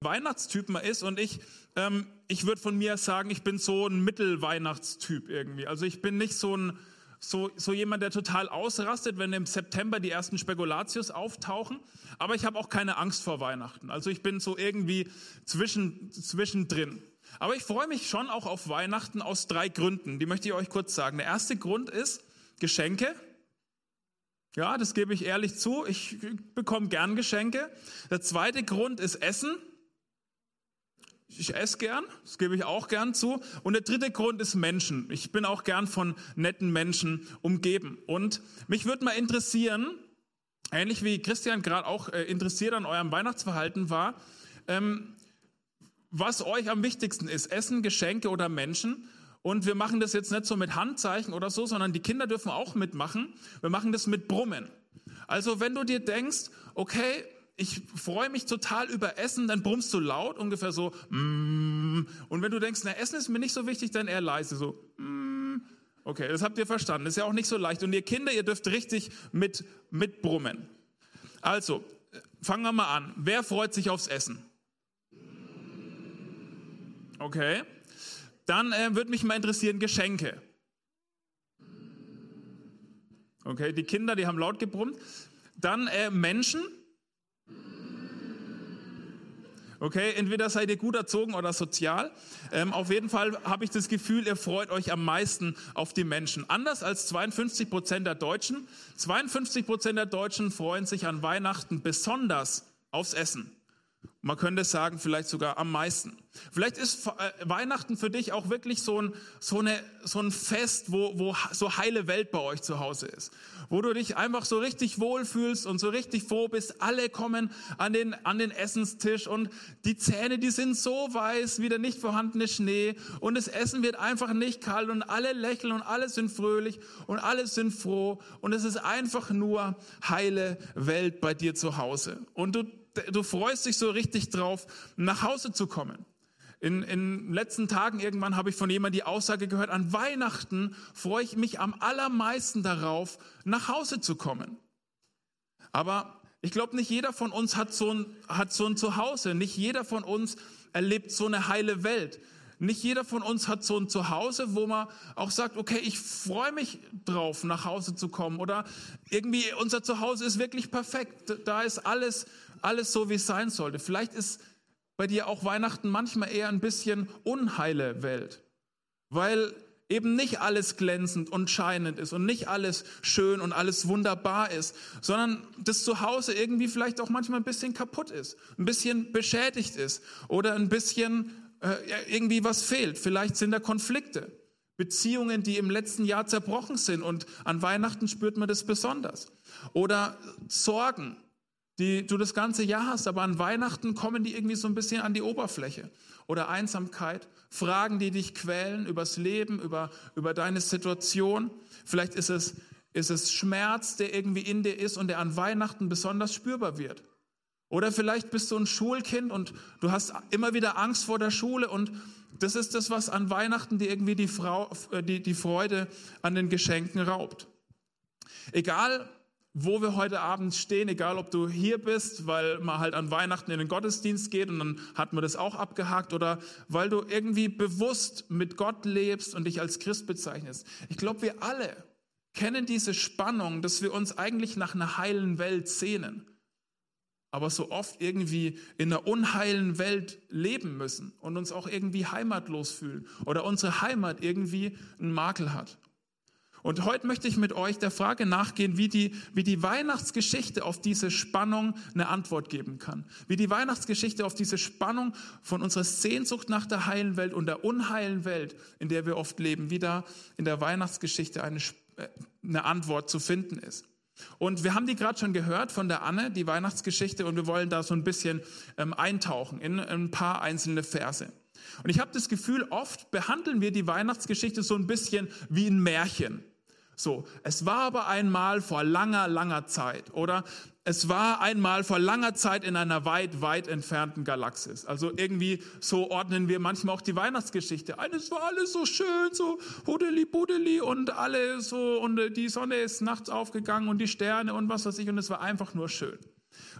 Weihnachtstyp man ist und ich, ähm, ich würde von mir sagen, ich bin so ein Mittelweihnachtstyp irgendwie. Also ich bin nicht so ein so, so jemand, der total ausrastet, wenn im September die ersten Spekulatius auftauchen. Aber ich habe auch keine Angst vor Weihnachten. Also ich bin so irgendwie zwischen, zwischendrin. Aber ich freue mich schon auch auf Weihnachten aus drei Gründen. Die möchte ich euch kurz sagen. Der erste Grund ist Geschenke. Ja, das gebe ich ehrlich zu. Ich bekomme gern Geschenke. Der zweite Grund ist Essen. Ich esse gern, das gebe ich auch gern zu. Und der dritte Grund ist Menschen. Ich bin auch gern von netten Menschen umgeben. Und mich würde mal interessieren, ähnlich wie Christian gerade auch äh, interessiert an eurem Weihnachtsverhalten war, ähm, was euch am wichtigsten ist, Essen, Geschenke oder Menschen. Und wir machen das jetzt nicht so mit Handzeichen oder so, sondern die Kinder dürfen auch mitmachen. Wir machen das mit Brummen. Also wenn du dir denkst, okay, ich freue mich total über Essen, dann brummst du laut, ungefähr so, mm. und wenn du denkst, na, Essen ist mir nicht so wichtig, dann eher leise, so, mm. okay, das habt ihr verstanden, ist ja auch nicht so leicht. Und ihr Kinder, ihr dürft richtig mit, mit brummen. Also, fangen wir mal an. Wer freut sich aufs Essen? Okay. Dann äh, würde mich mal interessieren, Geschenke. Okay, die Kinder, die haben laut gebrummt. Dann äh, Menschen. Okay, entweder seid ihr gut erzogen oder sozial. Ähm, auf jeden Fall habe ich das Gefühl, ihr freut euch am meisten auf die Menschen. Anders als 52 Prozent der Deutschen. 52 Prozent der Deutschen freuen sich an Weihnachten besonders aufs Essen. Man könnte sagen, vielleicht sogar am meisten. Vielleicht ist äh, Weihnachten für dich auch wirklich so ein, so eine, so ein Fest, wo, wo so heile Welt bei euch zu Hause ist. Wo du dich einfach so richtig wohlfühlst und so richtig froh bist. Alle kommen an den, an den Essenstisch und die Zähne, die sind so weiß wie der nicht vorhandene Schnee und das Essen wird einfach nicht kalt und alle lächeln und alle sind fröhlich und alle sind froh und es ist einfach nur heile Welt bei dir zu Hause. Und du du freust dich so richtig drauf, nach Hause zu kommen. In, in letzten Tagen irgendwann habe ich von jemandem die Aussage gehört, an Weihnachten freue ich mich am allermeisten darauf, nach Hause zu kommen. Aber ich glaube, nicht jeder von uns hat so, ein, hat so ein Zuhause. Nicht jeder von uns erlebt so eine heile Welt. Nicht jeder von uns hat so ein Zuhause, wo man auch sagt, okay, ich freue mich drauf, nach Hause zu kommen. Oder irgendwie unser Zuhause ist wirklich perfekt. Da ist alles alles so, wie es sein sollte. Vielleicht ist bei dir auch Weihnachten manchmal eher ein bisschen unheile Welt, weil eben nicht alles glänzend und scheinend ist und nicht alles schön und alles wunderbar ist, sondern das Zuhause irgendwie vielleicht auch manchmal ein bisschen kaputt ist, ein bisschen beschädigt ist oder ein bisschen äh, irgendwie was fehlt. Vielleicht sind da Konflikte, Beziehungen, die im letzten Jahr zerbrochen sind und an Weihnachten spürt man das besonders. Oder Sorgen, die du das ganze Jahr hast, aber an Weihnachten kommen die irgendwie so ein bisschen an die Oberfläche. Oder Einsamkeit, Fragen, die dich quälen übers Leben, über, über deine Situation. Vielleicht ist es, ist es Schmerz, der irgendwie in dir ist und der an Weihnachten besonders spürbar wird. Oder vielleicht bist du ein Schulkind und du hast immer wieder Angst vor der Schule und das ist das, was an Weihnachten dir irgendwie die, Frau, äh, die, die Freude an den Geschenken raubt. Egal, wo wir heute Abend stehen, egal ob du hier bist, weil man halt an Weihnachten in den Gottesdienst geht und dann hat man das auch abgehakt oder weil du irgendwie bewusst mit Gott lebst und dich als Christ bezeichnest. Ich glaube, wir alle kennen diese Spannung, dass wir uns eigentlich nach einer heilen Welt sehnen, aber so oft irgendwie in einer unheilen Welt leben müssen und uns auch irgendwie heimatlos fühlen oder unsere Heimat irgendwie einen Makel hat. Und heute möchte ich mit euch der Frage nachgehen, wie die, wie die Weihnachtsgeschichte auf diese Spannung eine Antwort geben kann. Wie die Weihnachtsgeschichte auf diese Spannung von unserer Sehnsucht nach der heilen Welt und der unheilen Welt, in der wir oft leben, wie da in der Weihnachtsgeschichte eine, äh, eine Antwort zu finden ist. Und wir haben die gerade schon gehört von der Anne, die Weihnachtsgeschichte, und wir wollen da so ein bisschen ähm, eintauchen in ein paar einzelne Verse. Und ich habe das Gefühl, oft behandeln wir die Weihnachtsgeschichte so ein bisschen wie ein Märchen. So, es war aber einmal vor langer, langer Zeit oder es war einmal vor langer Zeit in einer weit, weit entfernten Galaxis. Also irgendwie so ordnen wir manchmal auch die Weihnachtsgeschichte ein. Es war alles so schön, so hudeli budeli und alle so und die Sonne ist nachts aufgegangen und die Sterne und was weiß ich und es war einfach nur schön.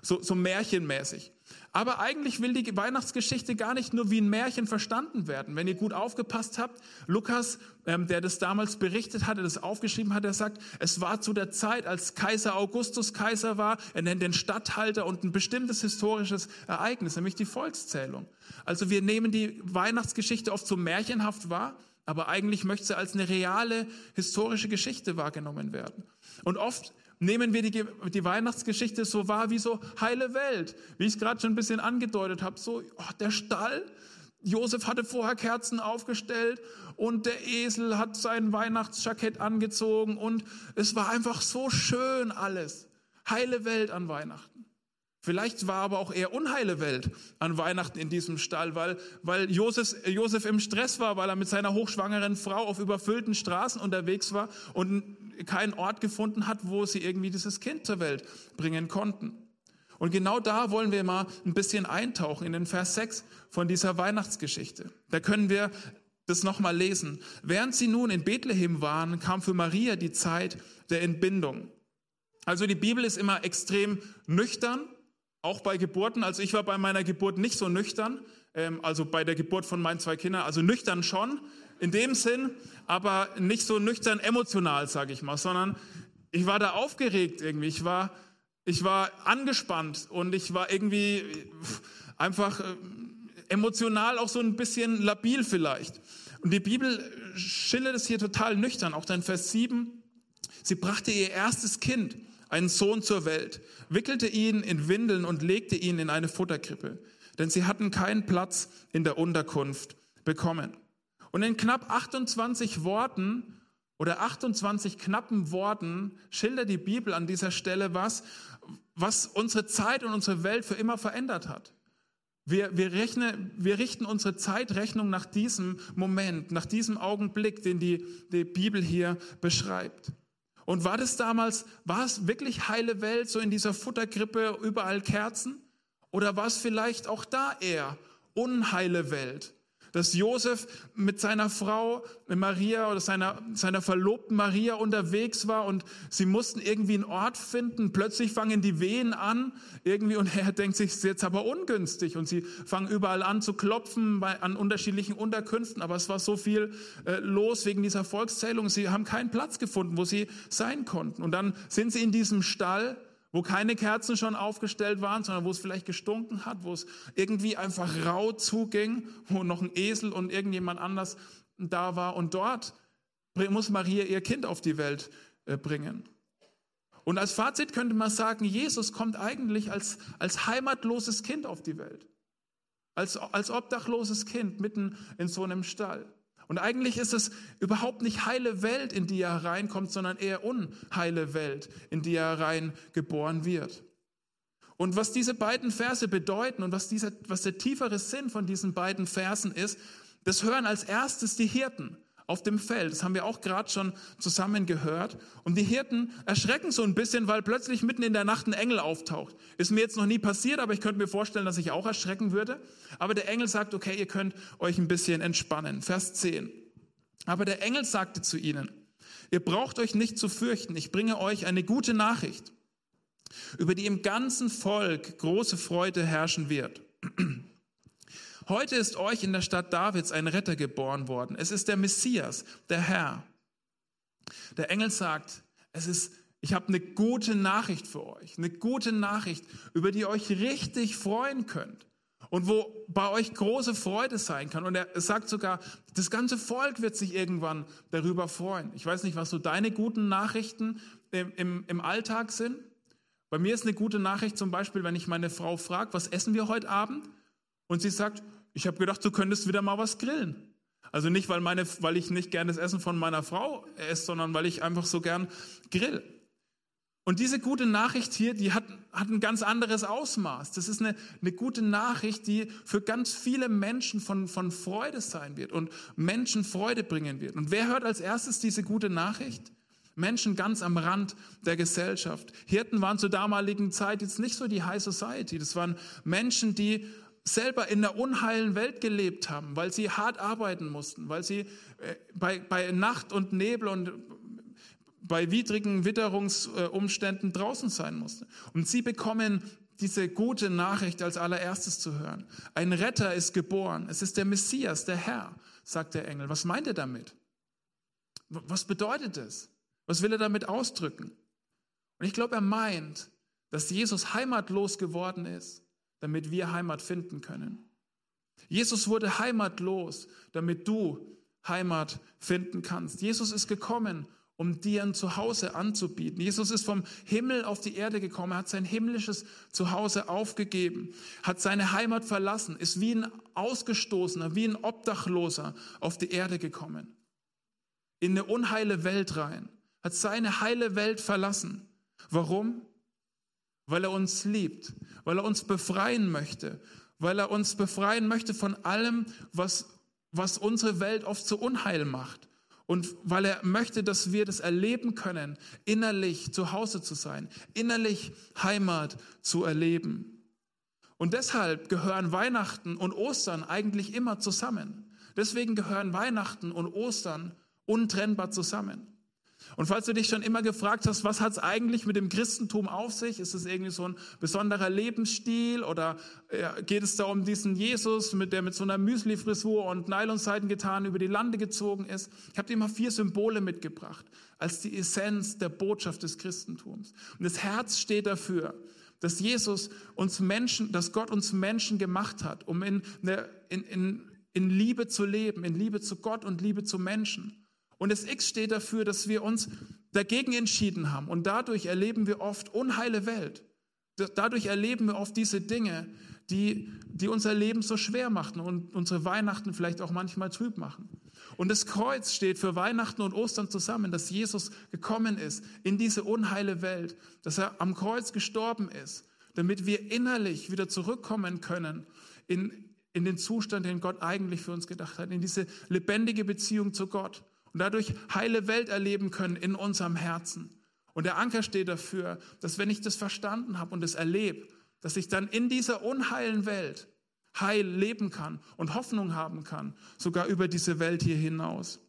So, so märchenmäßig. Aber eigentlich will die Weihnachtsgeschichte gar nicht nur wie ein Märchen verstanden werden. Wenn ihr gut aufgepasst habt, Lukas, ähm, der das damals berichtet hatte, das aufgeschrieben hat, er sagt, es war zu der Zeit, als Kaiser Augustus Kaiser war, er nennt den Statthalter und ein bestimmtes historisches Ereignis, nämlich die Volkszählung. Also wir nehmen die Weihnachtsgeschichte oft so märchenhaft wahr, aber eigentlich möchte sie als eine reale historische Geschichte wahrgenommen werden. Und oft nehmen wir die, die Weihnachtsgeschichte so wahr wie so heile Welt, wie ich es gerade schon ein bisschen angedeutet habe. So, oh, der Stall, Josef hatte vorher Kerzen aufgestellt und der Esel hat sein Weihnachtsjackett angezogen und es war einfach so schön alles. Heile Welt an Weihnachten. Vielleicht war aber auch eher unheile Welt an Weihnachten in diesem Stall, weil, weil Josef, Josef im Stress war, weil er mit seiner hochschwangeren Frau auf überfüllten Straßen unterwegs war und keinen Ort gefunden hat, wo sie irgendwie dieses Kind zur Welt bringen konnten. Und genau da wollen wir mal ein bisschen eintauchen in den Vers 6 von dieser Weihnachtsgeschichte. Da können wir das nochmal lesen. Während sie nun in Bethlehem waren, kam für Maria die Zeit der Entbindung. Also die Bibel ist immer extrem nüchtern auch bei Geburten, also ich war bei meiner Geburt nicht so nüchtern, ähm, also bei der Geburt von meinen zwei Kindern, also nüchtern schon in dem Sinn, aber nicht so nüchtern emotional, sage ich mal, sondern ich war da aufgeregt irgendwie, ich war, ich war angespannt und ich war irgendwie einfach äh, emotional auch so ein bisschen labil vielleicht. Und die Bibel schildert es hier total nüchtern, auch dann Vers 7. Sie brachte ihr erstes Kind einen Sohn zur Welt, wickelte ihn in Windeln und legte ihn in eine Futterkrippe, denn sie hatten keinen Platz in der Unterkunft bekommen. Und in knapp 28 Worten oder 28 knappen Worten schildert die Bibel an dieser Stelle was, was unsere Zeit und unsere Welt für immer verändert hat. Wir, wir, rechnen, wir richten unsere Zeitrechnung nach diesem Moment, nach diesem Augenblick, den die, die Bibel hier beschreibt. Und war das damals, war es wirklich heile Welt, so in dieser Futterkrippe, überall Kerzen? Oder war es vielleicht auch da eher unheile Welt? Dass Josef mit seiner Frau Maria oder seiner, seiner Verlobten Maria unterwegs war und sie mussten irgendwie einen Ort finden. Plötzlich fangen die Wehen an irgendwie und er denkt sich, es ist jetzt aber ungünstig und sie fangen überall an zu klopfen bei, an unterschiedlichen Unterkünften. Aber es war so viel äh, los wegen dieser Volkszählung. Sie haben keinen Platz gefunden, wo sie sein konnten. Und dann sind sie in diesem Stall wo keine Kerzen schon aufgestellt waren, sondern wo es vielleicht gestunken hat, wo es irgendwie einfach rau zuging, wo noch ein Esel und irgendjemand anders da war. Und dort muss Maria ihr Kind auf die Welt äh, bringen. Und als Fazit könnte man sagen, Jesus kommt eigentlich als, als heimatloses Kind auf die Welt. Als, als obdachloses Kind mitten in so einem Stall. Und eigentlich ist es überhaupt nicht heile Welt, in die er reinkommt, sondern eher unheile Welt, in die er rein geboren wird. Und was diese beiden Verse bedeuten und was, dieser, was der tiefere Sinn von diesen beiden Versen ist, das hören als erstes die Hirten auf dem Feld. Das haben wir auch gerade schon zusammen gehört. Und die Hirten erschrecken so ein bisschen, weil plötzlich mitten in der Nacht ein Engel auftaucht. Ist mir jetzt noch nie passiert, aber ich könnte mir vorstellen, dass ich auch erschrecken würde. Aber der Engel sagt, okay, ihr könnt euch ein bisschen entspannen. Vers 10. Aber der Engel sagte zu ihnen, ihr braucht euch nicht zu fürchten. Ich bringe euch eine gute Nachricht, über die im ganzen Volk große Freude herrschen wird. Heute ist euch in der Stadt Davids ein Retter geboren worden. Es ist der Messias, der Herr. Der Engel sagt, es ist, ich habe eine gute Nachricht für euch, eine gute Nachricht, über die ihr euch richtig freuen könnt und wo bei euch große Freude sein kann. Und er sagt sogar, das ganze Volk wird sich irgendwann darüber freuen. Ich weiß nicht, was so deine guten Nachrichten im, im, im Alltag sind. Bei mir ist eine gute Nachricht zum Beispiel, wenn ich meine Frau frage, was essen wir heute Abend? Und sie sagt, ich habe gedacht, du könntest wieder mal was grillen. Also nicht, weil, meine, weil ich nicht gerne das Essen von meiner Frau esse, sondern weil ich einfach so gern grill. Und diese gute Nachricht hier, die hat, hat ein ganz anderes Ausmaß. Das ist eine, eine gute Nachricht, die für ganz viele Menschen von, von Freude sein wird und Menschen Freude bringen wird. Und wer hört als erstes diese gute Nachricht? Menschen ganz am Rand der Gesellschaft. Hirten waren zur damaligen Zeit jetzt nicht so die High Society. Das waren Menschen, die selber in der unheilen Welt gelebt haben, weil sie hart arbeiten mussten, weil sie äh, bei, bei Nacht und Nebel und bei widrigen Witterungsumständen draußen sein musste. Und sie bekommen diese gute Nachricht als allererstes zu hören. Ein Retter ist geboren. Es ist der Messias, der Herr, sagt der Engel. Was meint er damit? Was bedeutet es? Was will er damit ausdrücken? Und ich glaube, er meint, dass Jesus heimatlos geworden ist, damit wir Heimat finden können. Jesus wurde heimatlos, damit du Heimat finden kannst. Jesus ist gekommen, um dir ein Zuhause anzubieten. Jesus ist vom Himmel auf die Erde gekommen, hat sein himmlisches Zuhause aufgegeben, hat seine Heimat verlassen, ist wie ein Ausgestoßener, wie ein Obdachloser auf die Erde gekommen, in eine unheile Welt rein, hat seine heile Welt verlassen. Warum? Weil er uns liebt, weil er uns befreien möchte, weil er uns befreien möchte von allem, was, was unsere Welt oft so unheil macht und weil er möchte, dass wir das erleben können, innerlich zu Hause zu sein, innerlich Heimat zu erleben. Und deshalb gehören Weihnachten und Ostern eigentlich immer zusammen. Deswegen gehören Weihnachten und Ostern untrennbar zusammen. Und falls du dich schon immer gefragt hast, was hat es eigentlich mit dem Christentum auf sich? Ist es irgendwie so ein besonderer Lebensstil oder ja, geht es da um diesen Jesus, mit der mit so einer Müsli-Frisur und Nylonseiten getan über die Lande gezogen ist? Ich habe dir mal vier Symbole mitgebracht als die Essenz der Botschaft des Christentums. Und das Herz steht dafür, dass Jesus uns Menschen, dass Gott uns Menschen gemacht hat, um in, in, in, in Liebe zu leben, in Liebe zu Gott und Liebe zu Menschen. Und das X steht dafür, dass wir uns dagegen entschieden haben. Und dadurch erleben wir oft unheile Welt. Dadurch erleben wir oft diese Dinge, die, die unser Leben so schwer machen und unsere Weihnachten vielleicht auch manchmal trüb machen. Und das Kreuz steht für Weihnachten und Ostern zusammen, dass Jesus gekommen ist in diese unheile Welt, dass er am Kreuz gestorben ist, damit wir innerlich wieder zurückkommen können in, in den Zustand, den Gott eigentlich für uns gedacht hat, in diese lebendige Beziehung zu Gott und dadurch heile Welt erleben können in unserem Herzen. Und der Anker steht dafür, dass wenn ich das verstanden habe und es erlebe, dass ich dann in dieser unheilen Welt heil leben kann und Hoffnung haben kann, sogar über diese Welt hier hinaus.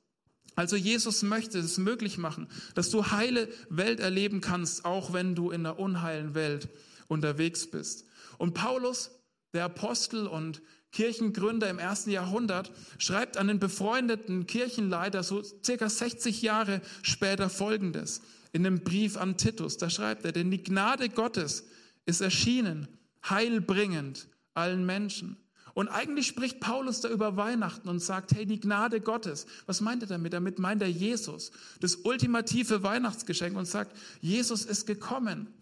Also Jesus möchte es möglich machen, dass du heile Welt erleben kannst, auch wenn du in der unheilen Welt unterwegs bist. Und Paulus, der Apostel und Kirchengründer im ersten Jahrhundert, schreibt an den befreundeten Kirchenleiter so circa 60 Jahre später Folgendes in einem Brief an Titus. Da schreibt er, denn die Gnade Gottes ist erschienen, heilbringend allen Menschen. Und eigentlich spricht Paulus da über Weihnachten und sagt, hey, die Gnade Gottes. Was meint er damit? Damit meint er Jesus, das ultimative Weihnachtsgeschenk und sagt, Jesus ist gekommen,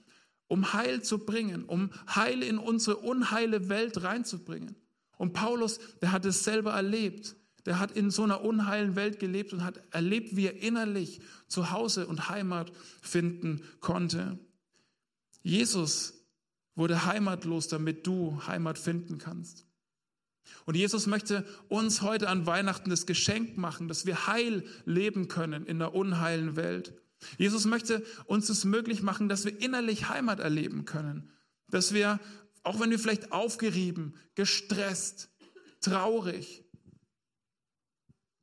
um Heil zu bringen, um Heil in unsere unheile Welt reinzubringen. Und Paulus, der hat es selber erlebt. Der hat in so einer unheilen Welt gelebt und hat erlebt, wie er innerlich zu Hause und Heimat finden konnte. Jesus wurde heimatlos, damit du Heimat finden kannst. Und Jesus möchte uns heute an Weihnachten das Geschenk machen, dass wir heil leben können in der unheilen Welt. Jesus möchte uns es möglich machen, dass wir innerlich Heimat erleben können, dass wir auch wenn wir vielleicht aufgerieben, gestresst, traurig,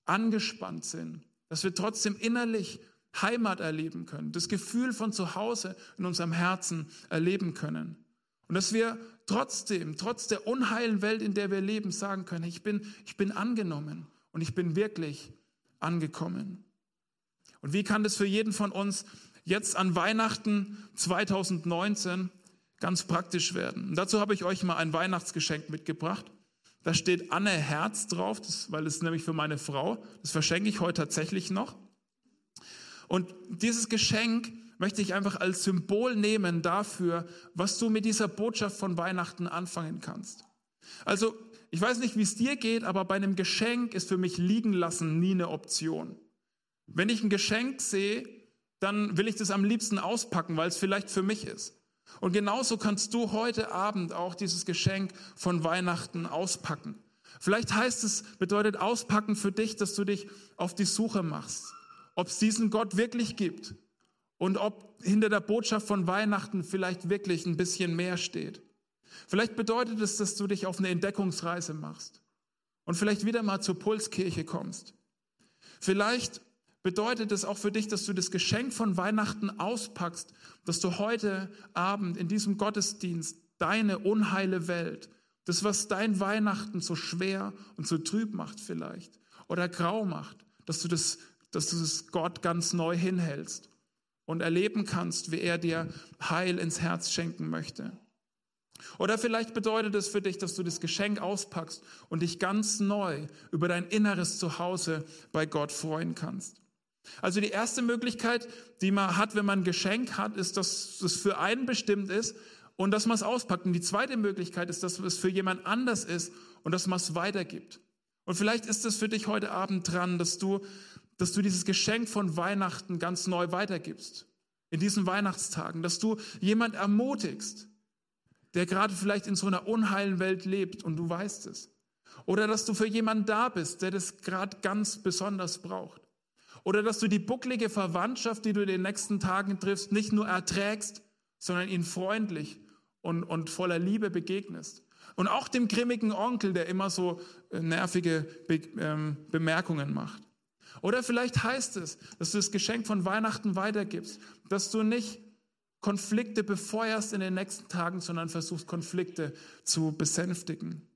angespannt sind, dass wir trotzdem innerlich Heimat erleben können, das Gefühl von Zuhause in unserem Herzen erleben können. Und dass wir trotzdem, trotz der unheilen Welt, in der wir leben, sagen können, ich bin, ich bin angenommen und ich bin wirklich angekommen. Und wie kann das für jeden von uns jetzt an Weihnachten 2019 ganz praktisch werden. Und dazu habe ich euch mal ein Weihnachtsgeschenk mitgebracht. Da steht Anne Herz drauf, das, weil es nämlich für meine Frau. Das verschenke ich heute tatsächlich noch. Und dieses Geschenk möchte ich einfach als Symbol nehmen dafür, was du mit dieser Botschaft von Weihnachten anfangen kannst. Also, ich weiß nicht, wie es dir geht, aber bei einem Geschenk ist für mich liegen lassen nie eine Option. Wenn ich ein Geschenk sehe, dann will ich das am liebsten auspacken, weil es vielleicht für mich ist. Und genauso kannst du heute Abend auch dieses Geschenk von Weihnachten auspacken. Vielleicht heißt es, bedeutet auspacken für dich, dass du dich auf die Suche machst, ob es diesen Gott wirklich gibt und ob hinter der Botschaft von Weihnachten vielleicht wirklich ein bisschen mehr steht. Vielleicht bedeutet es, dass du dich auf eine Entdeckungsreise machst und vielleicht wieder mal zur Pulskirche kommst. Vielleicht bedeutet es auch für dich, dass du das Geschenk von Weihnachten auspackst, dass du heute Abend in diesem Gottesdienst deine unheile Welt, das, was dein Weihnachten so schwer und so trüb macht vielleicht oder grau macht, dass du das, dass du das Gott ganz neu hinhältst und erleben kannst, wie er dir Heil ins Herz schenken möchte. Oder vielleicht bedeutet es für dich, dass du das Geschenk auspackst und dich ganz neu über dein inneres Zuhause bei Gott freuen kannst. Also die erste Möglichkeit, die man hat, wenn man ein Geschenk hat, ist, dass es für einen bestimmt ist und dass man es auspackt. Und die zweite Möglichkeit ist, dass es für jemand anders ist und dass man es weitergibt. Und vielleicht ist es für dich heute Abend dran, dass du, dass du dieses Geschenk von Weihnachten ganz neu weitergibst. In diesen Weihnachtstagen, dass du jemand ermutigst, der gerade vielleicht in so einer unheilen Welt lebt und du weißt es. Oder dass du für jemanden da bist, der das gerade ganz besonders braucht. Oder dass du die bucklige Verwandtschaft, die du in den nächsten Tagen triffst, nicht nur erträgst, sondern ihnen freundlich und, und voller Liebe begegnest. Und auch dem grimmigen Onkel, der immer so äh, nervige Be ähm, Bemerkungen macht. Oder vielleicht heißt es, dass du das Geschenk von Weihnachten weitergibst, dass du nicht Konflikte befeuerst in den nächsten Tagen, sondern versuchst Konflikte zu besänftigen.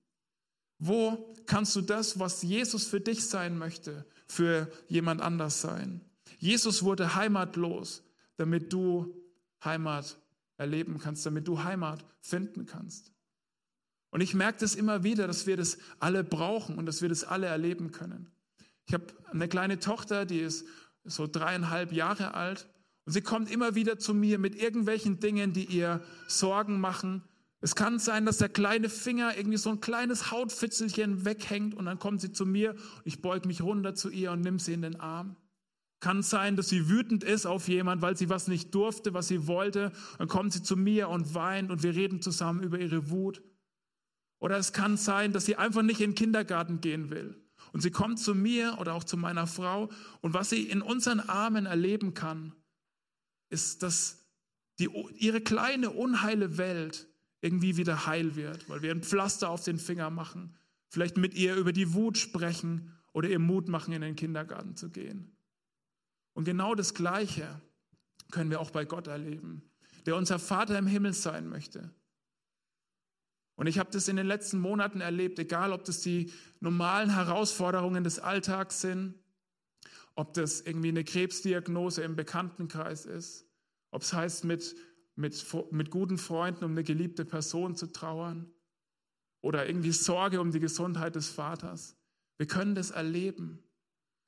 Wo kannst du das, was Jesus für dich sein möchte, für jemand anders sein? Jesus wurde heimatlos, damit du Heimat erleben kannst, damit du Heimat finden kannst. Und ich merke das immer wieder, dass wir das alle brauchen und dass wir das alle erleben können. Ich habe eine kleine Tochter, die ist so dreieinhalb Jahre alt und sie kommt immer wieder zu mir mit irgendwelchen Dingen, die ihr Sorgen machen. Es kann sein, dass der kleine Finger irgendwie so ein kleines Hautfitzelchen weghängt und dann kommt sie zu mir und ich beug mich runter zu ihr und nimm sie in den Arm. Kann sein, dass sie wütend ist auf jemand, weil sie was nicht durfte, was sie wollte. Dann kommt sie zu mir und weint und wir reden zusammen über ihre Wut. Oder es kann sein, dass sie einfach nicht in den Kindergarten gehen will. Und sie kommt zu mir oder auch zu meiner Frau und was sie in unseren Armen erleben kann, ist, dass die, ihre kleine, unheile Welt irgendwie wieder heil wird, weil wir ein Pflaster auf den Finger machen, vielleicht mit ihr über die Wut sprechen oder ihr Mut machen, in den Kindergarten zu gehen. Und genau das Gleiche können wir auch bei Gott erleben, der unser Vater im Himmel sein möchte. Und ich habe das in den letzten Monaten erlebt, egal ob das die normalen Herausforderungen des Alltags sind, ob das irgendwie eine Krebsdiagnose im Bekanntenkreis ist, ob es heißt, mit, mit, mit guten Freunden um eine geliebte Person zu trauern oder irgendwie Sorge um die Gesundheit des Vaters. Wir können das erleben,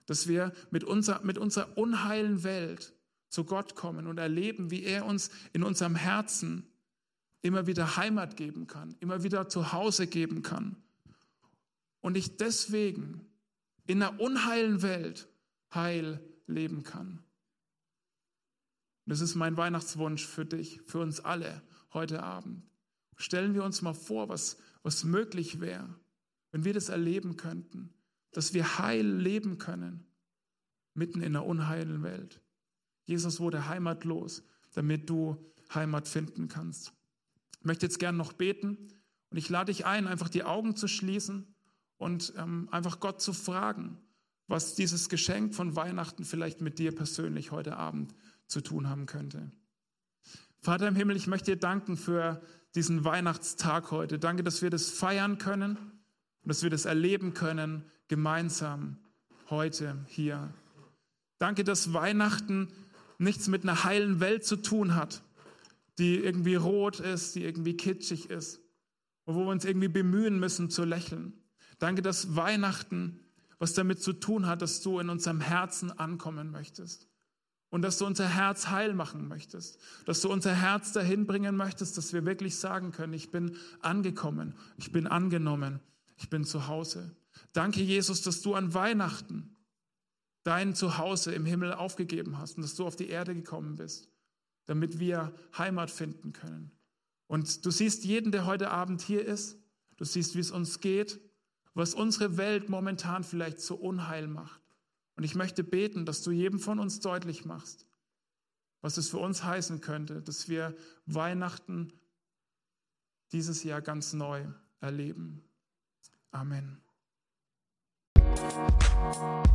dass wir mit, unser, mit unserer unheilen Welt zu Gott kommen und erleben, wie er uns in unserem Herzen immer wieder Heimat geben kann, immer wieder Zuhause geben kann. Und ich deswegen in einer unheilen Welt Heil leben kann. Das ist mein Weihnachtswunsch für dich, für uns alle heute Abend. Stellen wir uns mal vor, was, was möglich wäre, wenn wir das erleben könnten, dass wir heil leben können, mitten in einer unheilen Welt. Jesus wurde heimatlos, damit du Heimat finden kannst. Ich möchte jetzt gerne noch beten und ich lade dich ein, einfach die Augen zu schließen und ähm, einfach Gott zu fragen, was dieses Geschenk von Weihnachten vielleicht mit dir persönlich heute Abend zu tun haben könnte. Vater im Himmel, ich möchte dir danken für diesen Weihnachtstag heute. Danke, dass wir das feiern können und dass wir das erleben können gemeinsam heute hier. Danke, dass Weihnachten nichts mit einer heilen Welt zu tun hat, die irgendwie rot ist, die irgendwie kitschig ist und wo wir uns irgendwie bemühen müssen zu lächeln. Danke, dass Weihnachten was damit zu tun hat, dass du in unserem Herzen ankommen möchtest. Und dass du unser Herz heil machen möchtest. Dass du unser Herz dahin bringen möchtest, dass wir wirklich sagen können, ich bin angekommen, ich bin angenommen, ich bin zu Hause. Danke, Jesus, dass du an Weihnachten dein Zuhause im Himmel aufgegeben hast und dass du auf die Erde gekommen bist, damit wir Heimat finden können. Und du siehst jeden, der heute Abend hier ist, du siehst, wie es uns geht, was unsere Welt momentan vielleicht so unheil macht. Und ich möchte beten, dass du jedem von uns deutlich machst, was es für uns heißen könnte, dass wir Weihnachten dieses Jahr ganz neu erleben. Amen. Musik